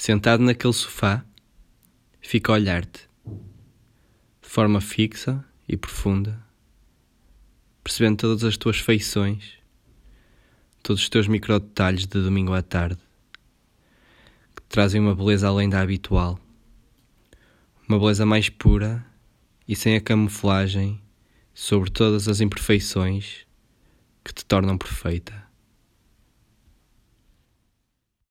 Sentado naquele sofá, fica a olhar-te, de forma fixa e profunda, percebendo todas as tuas feições, todos os teus micro detalhes de domingo à tarde, que te trazem uma beleza além da habitual, uma beleza mais pura e sem a camuflagem sobre todas as imperfeições que te tornam perfeita.